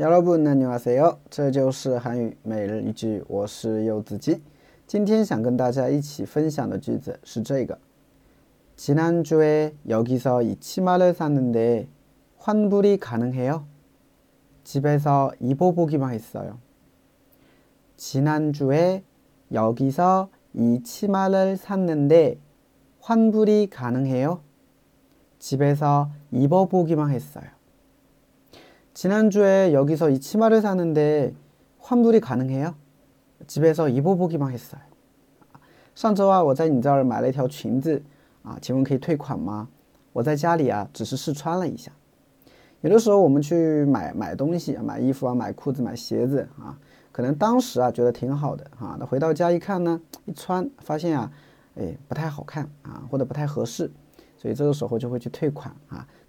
여러분 안녕하세요. 这就是韩语每日一句我是柚子鸡今天想跟大家一起分享的句子是这个 지난주에 여기서 이 치마를 샀는데 환불이 가능해요? 집에서 입어보기만 했어요. 지난주에 여기서 이 치마를 샀는데 환불이 가능해요? 집에서 입어보기만 했어요. 지난주에여기서이치마를사는데환불이가능해요집에서입어보기만했어요我在你这儿买了一条裙子，啊，请问可以退款吗？我在家里啊，只是试穿了一下。有的时候我们去买买东西，买衣服啊，买裤子、买鞋子啊，可能当时啊觉得挺好的啊，那回到家一看呢，一穿发现啊，哎，不太好看啊，或者不太合适，所以这个时候就会去退款啊。 这个时候呢，我们就会跟店家说这句话了。啊，저지난주에여기서이치마를사는데제환불이가능해요啊，집에서입어보기만했어요是吧？哎，就这种感觉。好，稍微简单分析一下，지난주에지난주上周啊，那지난주에加了一个时间助词哎，지난주에上周啊，여기서在这儿이치마를샀는데啊，이치마 어，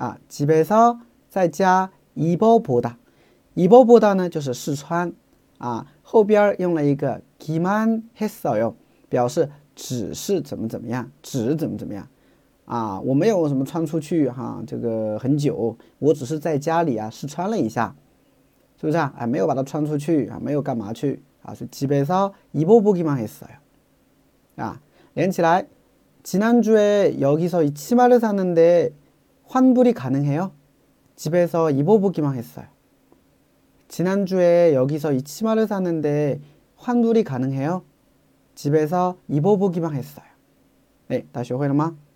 啊，几倍少在家一波波的，一波波的呢？就是试穿啊，后边用了一个기만했어 요， 表示只是怎么怎么样，只怎么怎么样啊，我没有什么穿出去哈，这个很久，我只是在家里啊试穿了一下，是不是啊？哎，没有把它穿出去啊，没有干嘛去啊？所以几倍少一波波기만했어 요。 啊，连起来。지난주에여기서이치마를샀는데 환불이 가능해요? 집에서 입어보기만 했어요. 지난주에 여기서 이 치마를 사는데 환불이 가능해요? 집에서 입어보기만 했어요. 네, 다시 오해라마.